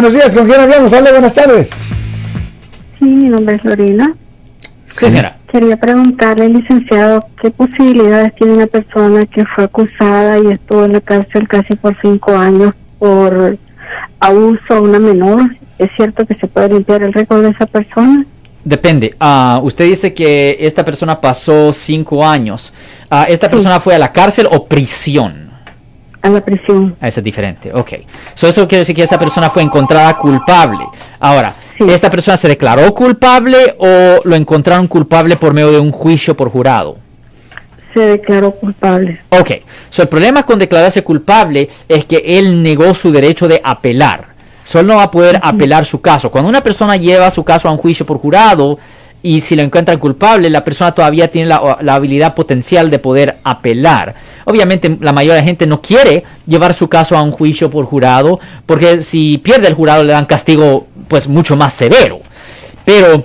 Buenos días, ¿con quién hablamos? Hola, buenas tardes. Sí, mi nombre es Lorena. Sí, señora. Quería preguntarle, licenciado, ¿qué posibilidades tiene una persona que fue acusada y estuvo en la cárcel casi por cinco años por abuso a una menor? ¿Es cierto que se puede limpiar el récord de esa persona? Depende. Ah, usted dice que esta persona pasó cinco años. Ah, ¿Esta persona fue a la cárcel o prisión? A la prisión. Ah, Eso es diferente, ok. So, eso quiere decir que esta persona fue encontrada culpable. Ahora, Sí. ¿esta persona se declaró culpable o lo encontraron culpable por medio de un juicio por jurado? Se declaró culpable. Ok, so, el problema con declararse culpable es que él negó su derecho de apelar. Solo no va a poder apelar su caso. Cuando una persona lleva su caso a un juicio por jurado y si lo encuentran culpable, la persona todavía tiene la, la habilidad potencial de poder apelar. Obviamente la mayoría de la gente no quiere llevar su caso a un juicio por jurado porque si pierde el jurado le dan castigo pues mucho más severo. Pero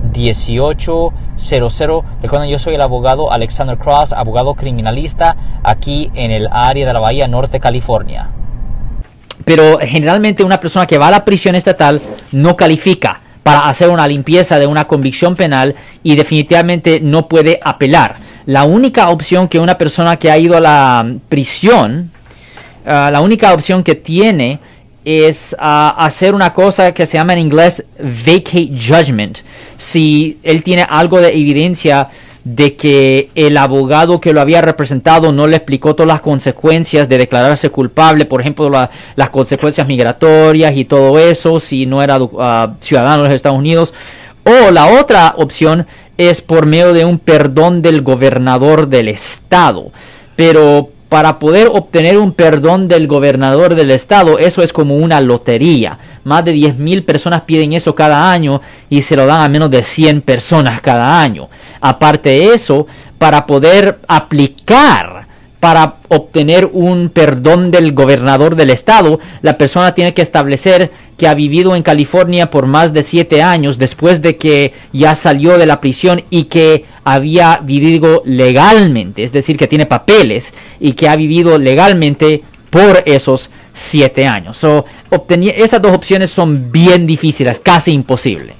1-800-530-1800. Recuerden, yo soy el abogado Alexander Cross, abogado criminalista aquí en el área de la Bahía Norte, California. pero generalmente una persona que va a la prisión estatal no califica para hacer una limpieza de una convicción penal y definitivamente no puede apelar. La única opción que una persona que ha ido a la prisión, ah, la única opción que tiene es ah, hacer una cosa que se llama en inglés vacate judgment. Si él tiene algo de evidencia de que el abogado que lo había representado no le explicó todas las consecuencias de declararse culpable, por ejemplo, la- las consecuencias migratorias y todo eso, si no era ah, ciudadano de los Estados Unidos. O la otra opción es por medio de un perdón del gobernador del estado. Pero para poder obtener un perdón del gobernador del estado, eso es como una lotería. Más de 10 mil personas piden eso cada año y se lo dan a menos de 100 personas cada año. Aparte de eso, para poder aplicar para obtener un perdón del gobernador del estado, la persona tiene que establecer que ha vivido en California por más de siete años después de que ya salió de la prisión y que había vivido legalmente, es decir, que tiene papeles y que ha vivido legalmente por esos siete años. So, esas dos opciones son bien difíciles, casi imposible.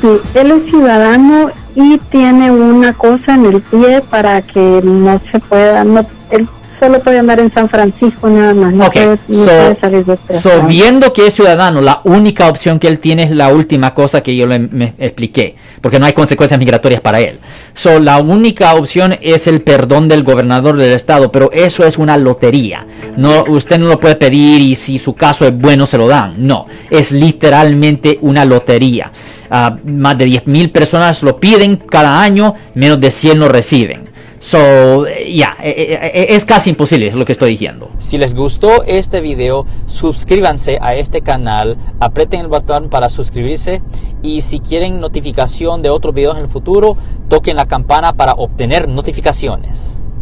Sí, él es ciudadano y tiene una cosa en el pie para que no se pueda, no, él solo puede andar en San Francisco nada más, no, Ok, puede, no so- puede salir de So, estado. viendo que es ciudadano, la única opción que él tiene es la última cosa que yo le me expliqué, porque no hay consecuencias migratorias para él. So, la única opción es el perdón del gobernador del estado, pero eso es una lotería. No, usted no lo puede pedir y si su caso es bueno se lo dan. No, es literalmente una lotería. Ah, más de 10 mil personas lo piden cada año, menos de 100 lo reciben. So, eh, ya, eh, eh, eh, es casi imposible, lo que estoy diciendo. Si les gustó este video, suscríbanse a este canal, aprieten el botón para suscribirse y si quieren notificación de otros videos en el futuro, toquen la campana para obtener notificaciones.